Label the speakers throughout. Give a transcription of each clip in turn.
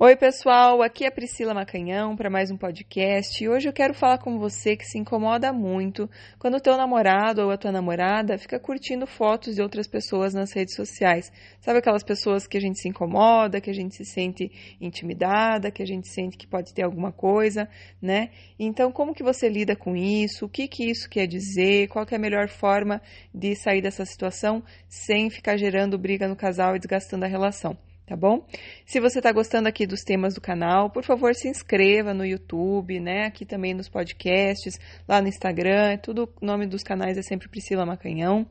Speaker 1: Oi, pessoal, aqui é Priscila Macanhão para mais um podcast. E hoje eu quero falar com você que se incomoda muito quando o teu namorado ou a tua namorada fica curtindo fotos de outras pessoas nas redes sociais. Sabe aquelas pessoas que a gente se incomoda, que a gente se sente intimidada, que a gente sente que pode ter alguma coisa, né? Então, como que você lida com isso? O que que isso quer dizer? Qual que é a melhor forma de sair dessa situação sem ficar gerando briga no casal e desgastando a relação? Tá bom? Se você está gostando aqui dos temas do canal, por favor, se inscreva no YouTube, né? Aqui também nos podcasts, lá no Instagram, é tudo o nome dos canais é sempre Priscila Macanhão.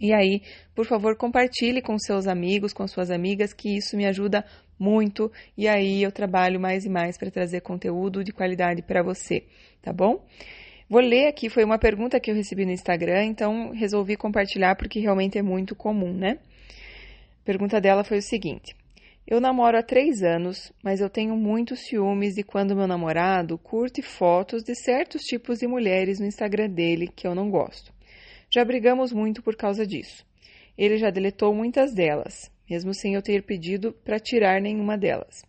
Speaker 1: E aí, por favor, compartilhe com seus amigos, com suas amigas, que isso me ajuda muito. E aí eu trabalho mais e mais para trazer conteúdo de qualidade para você, tá bom? Vou ler aqui, foi uma pergunta que eu recebi no Instagram, então resolvi compartilhar porque realmente é muito comum, né? Pergunta dela foi o seguinte: Eu namoro há três anos, mas eu tenho muitos ciúmes de quando meu namorado curte fotos de certos tipos de mulheres no Instagram dele que eu não gosto. Já brigamos muito por causa disso. Ele já deletou muitas delas, mesmo sem eu ter pedido para tirar nenhuma delas.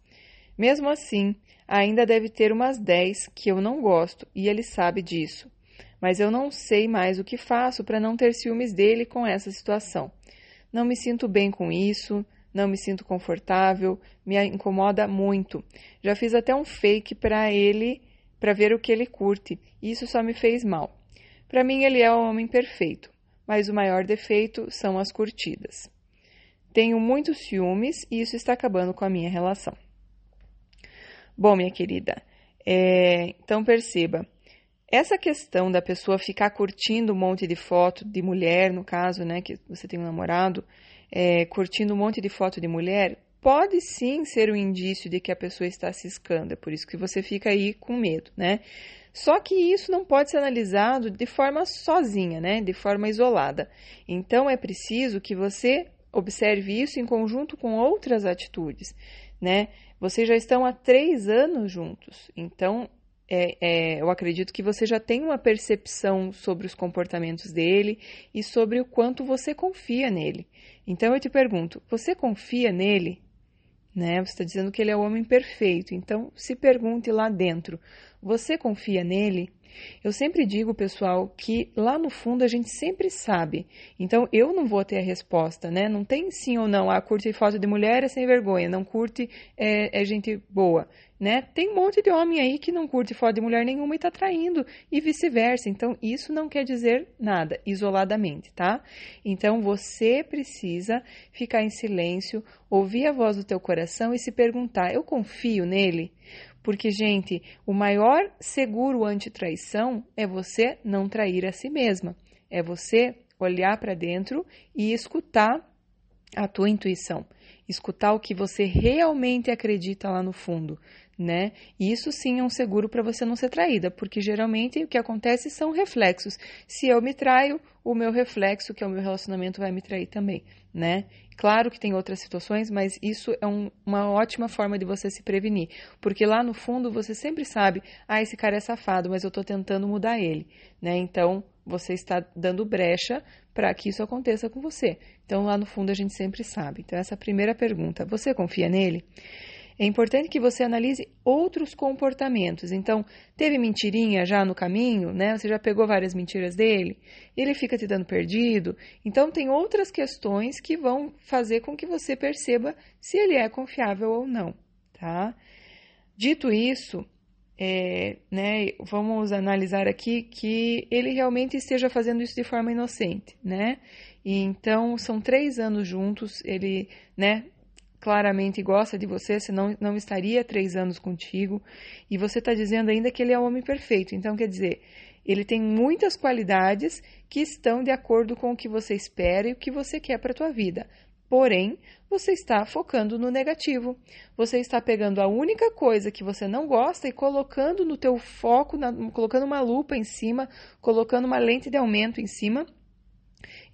Speaker 1: Mesmo assim, ainda deve ter umas dez que eu não gosto e ele sabe disso. Mas eu não sei mais o que faço para não ter ciúmes dele com essa situação. Não me sinto bem com isso, não me sinto confortável, me incomoda muito. Já fiz até um fake para ele, para ver o que ele curte, e isso só me fez mal. Para mim, ele é um homem perfeito, mas o maior defeito são as curtidas. Tenho muitos ciúmes e isso está acabando com a minha relação. Bom, minha querida, é, então perceba, essa questão da pessoa ficar curtindo um monte de foto de mulher, no caso, né, que você tem um namorado, é, curtindo um monte de foto de mulher, pode sim ser um indício de que a pessoa está ciscando. É por isso que você fica aí com medo, né? Só que isso não pode ser analisado de forma sozinha, né? De forma isolada. Então é preciso que você observe isso em conjunto com outras atitudes, né? Vocês já estão há três anos juntos, então é, é, eu acredito que você já tem uma percepção sobre os comportamentos dele e sobre o quanto você confia nele. Então eu te pergunto: você confia nele? Né? Você está dizendo que ele é o homem perfeito. Então se pergunte lá dentro: você confia nele? Eu sempre digo, pessoal, que lá no fundo a gente sempre sabe. Então eu não vou ter a resposta, né? Não tem sim ou não. Ah, curte foto de mulher é sem vergonha, não curte é, é gente boa, né? Tem um monte de homem aí que não curte foto de mulher nenhuma e tá traindo e vice-versa. Então isso não quer dizer nada isoladamente, tá? Então você precisa ficar em silêncio, ouvir a voz do teu coração e se perguntar: eu confio nele? Porque, gente, o maior seguro anti-traição é você não trair a si mesma. É você olhar para dentro e escutar a tua intuição, escutar o que você realmente acredita lá no fundo, né? Isso sim é um seguro para você não ser traída, porque geralmente o que acontece são reflexos. Se eu me traio, o meu reflexo, que é o meu relacionamento, vai me trair também, né? Claro que tem outras situações, mas isso é um, uma ótima forma de você se prevenir, porque lá no fundo você sempre sabe, ah, esse cara é safado, mas eu estou tentando mudar ele, né? Então você está dando brecha para que isso aconteça com você. Então lá no fundo a gente sempre sabe. Então essa é primeira pergunta, você confia nele? É importante que você analise outros comportamentos. Então, teve mentirinha já no caminho, né? Você já pegou várias mentiras dele? Ele fica te dando perdido? Então, tem outras questões que vão fazer com que você perceba se ele é confiável ou não, tá? Dito isso, é, né, vamos analisar aqui que ele realmente esteja fazendo isso de forma inocente, né? E então são três anos juntos, ele, né, claramente gosta de você, senão não estaria três anos contigo. E você está dizendo ainda que ele é o homem perfeito. Então, quer dizer, ele tem muitas qualidades que estão de acordo com o que você espera e o que você quer para a tua vida. Porém, você está focando no negativo. Você está pegando a única coisa que você não gosta e colocando no teu foco, na, colocando uma lupa em cima, colocando uma lente de aumento em cima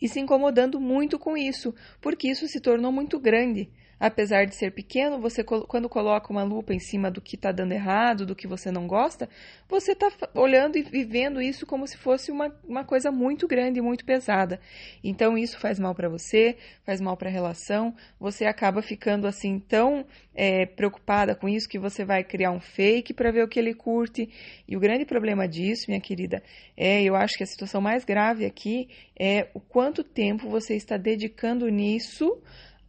Speaker 1: e se incomodando muito com isso, porque isso se tornou muito grande apesar de ser pequeno, você quando coloca uma lupa em cima do que está dando errado, do que você não gosta, você está olhando e vivendo isso como se fosse uma, uma coisa muito grande, muito pesada. Então isso faz mal para você, faz mal para a relação. Você acaba ficando assim tão é, preocupada com isso que você vai criar um fake para ver o que ele curte. E o grande problema disso, minha querida, é eu acho que a situação mais grave aqui é o quanto tempo você está dedicando nisso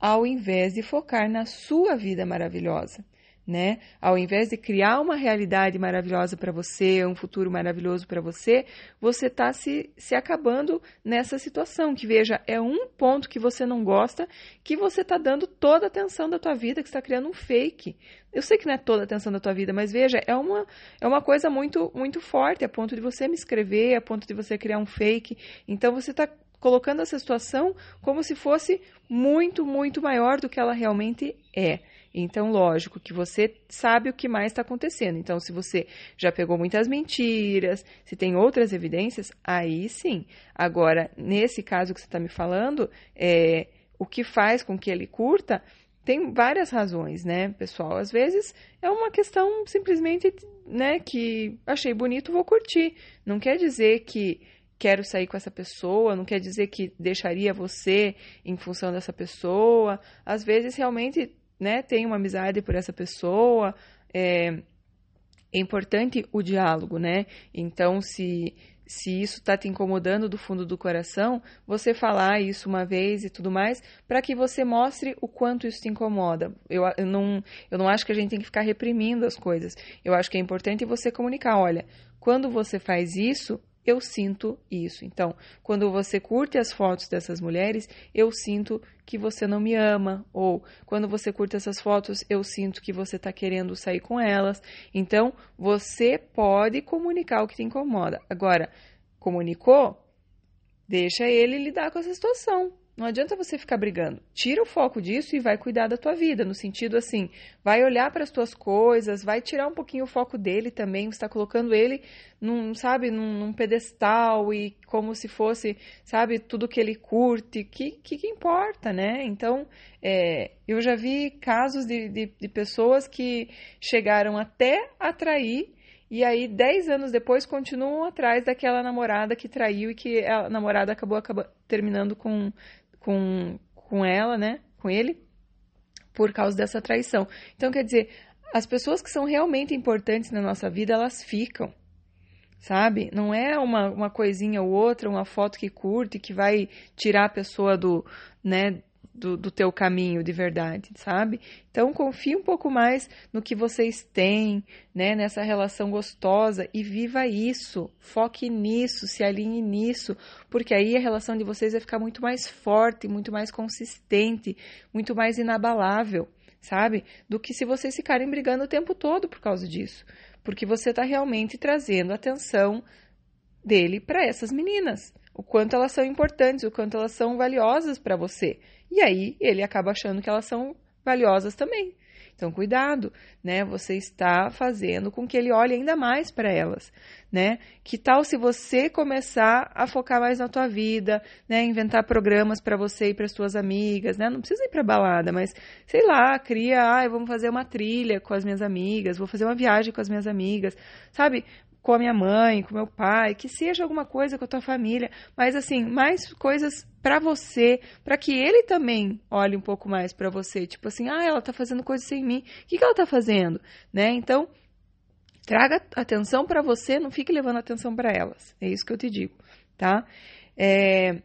Speaker 1: ao invés de focar na sua vida maravilhosa. Né? Ao invés de criar uma realidade maravilhosa para você, um futuro maravilhoso para você, você está se, se acabando nessa situação. Que veja, é um ponto que você não gosta, que você está dando toda a atenção da tua vida, que está criando um fake. Eu sei que não é toda a atenção da tua vida, mas veja, é uma, é uma coisa muito, muito forte, a ponto de você me escrever, a ponto de você criar um fake. Então você está colocando essa situação como se fosse muito, muito maior do que ela realmente é. Então, lógico que você sabe o que mais está acontecendo. Então, se você já pegou muitas mentiras, se tem outras evidências, aí sim. Agora, nesse caso que você está me falando, é, o que faz com que ele curta tem várias razões, né, pessoal? Às vezes é uma questão simplesmente, né, que achei bonito, vou curtir. Não quer dizer que quero sair com essa pessoa, não quer dizer que deixaria você em função dessa pessoa. Às vezes realmente, né, tem uma amizade por essa pessoa. É, é importante o diálogo, né? Então, se se isso está te incomodando do fundo do coração, você falar isso uma vez e tudo mais, para que você mostre o quanto isso te incomoda. Eu, eu, não, eu não acho que a gente tem que ficar reprimindo as coisas. Eu acho que é importante você comunicar: olha, quando você faz isso, eu sinto isso. Então, quando você curte as fotos dessas mulheres, eu sinto que você não me ama. Ou quando você curte essas fotos, eu sinto que você está querendo sair com elas. Então, você pode comunicar o que te incomoda. Agora, comunicou? Deixa ele lidar com essa situação. Não adianta você ficar brigando. Tira o foco disso e vai cuidar da tua vida, no sentido assim, vai olhar para as tuas coisas, vai tirar um pouquinho o foco dele também, você está colocando ele num, sabe, num, num, pedestal e como se fosse, sabe, tudo que ele curte, que que, que importa, né? Então, é, eu já vi casos de, de, de pessoas que chegaram até a trair e aí, dez anos depois, continuam atrás daquela namorada que traiu e que a namorada acabou, acabou terminando com, com, com ela, né? Com ele, por causa dessa traição. Então, quer dizer, as pessoas que são realmente importantes na nossa vida, elas ficam. Sabe? Não é uma, uma coisinha ou outra, uma foto que curte, que vai tirar a pessoa do, né, do, do teu caminho de verdade, sabe? Então confie um pouco mais no que vocês têm, né? Nessa relação gostosa e viva isso, foque nisso, se alinhe nisso, porque aí a relação de vocês vai ficar muito mais forte, muito mais consistente, muito mais inabalável, sabe? Do que se vocês ficarem brigando o tempo todo por causa disso, porque você está realmente trazendo atenção dele para essas meninas o quanto elas são importantes, o quanto elas são valiosas para você. E aí ele acaba achando que elas são valiosas também. Então, cuidado, né? Você está fazendo com que ele olhe ainda mais para elas, né? Que tal se você começar a focar mais na tua vida, né? Inventar programas para você e para suas amigas, né? Não precisa ir para balada, mas sei lá, cria, ah, vamos fazer uma trilha com as minhas amigas, vou fazer uma viagem com as minhas amigas, sabe? Com a minha mãe, com meu pai, que seja alguma coisa com a tua família, mas assim, mais coisas para você, para que ele também olhe um pouco mais para você, tipo assim, ah, ela tá fazendo coisa sem mim. O que, que ela tá fazendo, né? Então, traga atenção para você, não fique levando atenção para elas. É isso que eu te digo, tá? É,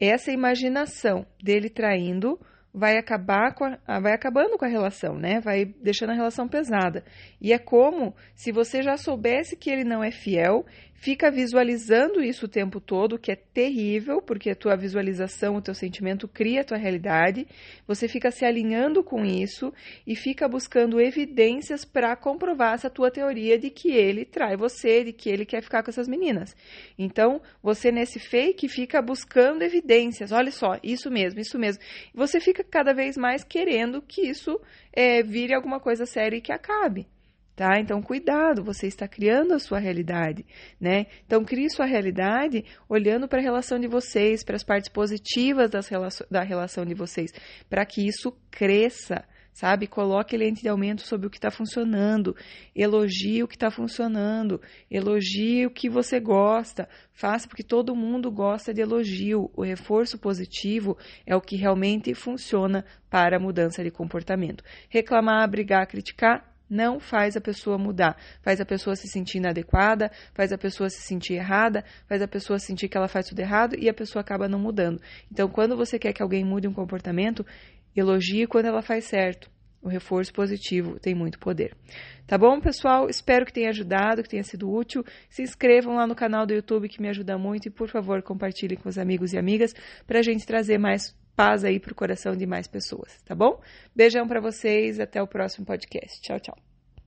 Speaker 1: essa imaginação dele traindo vai acabar com a, vai acabando com a relação, né? Vai deixando a relação pesada. E é como se você já soubesse que ele não é fiel fica visualizando isso o tempo todo, que é terrível, porque a tua visualização, o teu sentimento cria a tua realidade. Você fica se alinhando com isso e fica buscando evidências para comprovar essa tua teoria de que ele trai você, de que ele quer ficar com essas meninas. Então, você nesse fake fica buscando evidências. Olha só, isso mesmo, isso mesmo. Você fica cada vez mais querendo que isso é, vire alguma coisa séria e que acabe tá? Então, cuidado, você está criando a sua realidade, né? Então, crie sua realidade olhando para a relação de vocês, para as partes positivas das relaço da relação de vocês, para que isso cresça, sabe? Coloque lente de aumento sobre o que está funcionando, elogie o que está funcionando, elogie o que você gosta, faça porque todo mundo gosta de elogio. O reforço positivo é o que realmente funciona para a mudança de comportamento. Reclamar, brigar, criticar não faz a pessoa mudar, faz a pessoa se sentir inadequada, faz a pessoa se sentir errada, faz a pessoa sentir que ela faz tudo errado e a pessoa acaba não mudando. Então, quando você quer que alguém mude um comportamento, elogie quando ela faz certo. O reforço positivo tem muito poder. Tá bom, pessoal? Espero que tenha ajudado, que tenha sido útil. Se inscrevam lá no canal do YouTube que me ajuda muito e, por favor, compartilhem com os amigos e amigas para a gente trazer mais paz aí para o coração de mais pessoas, tá bom? Beijão para vocês, até o próximo podcast. Tchau, tchau.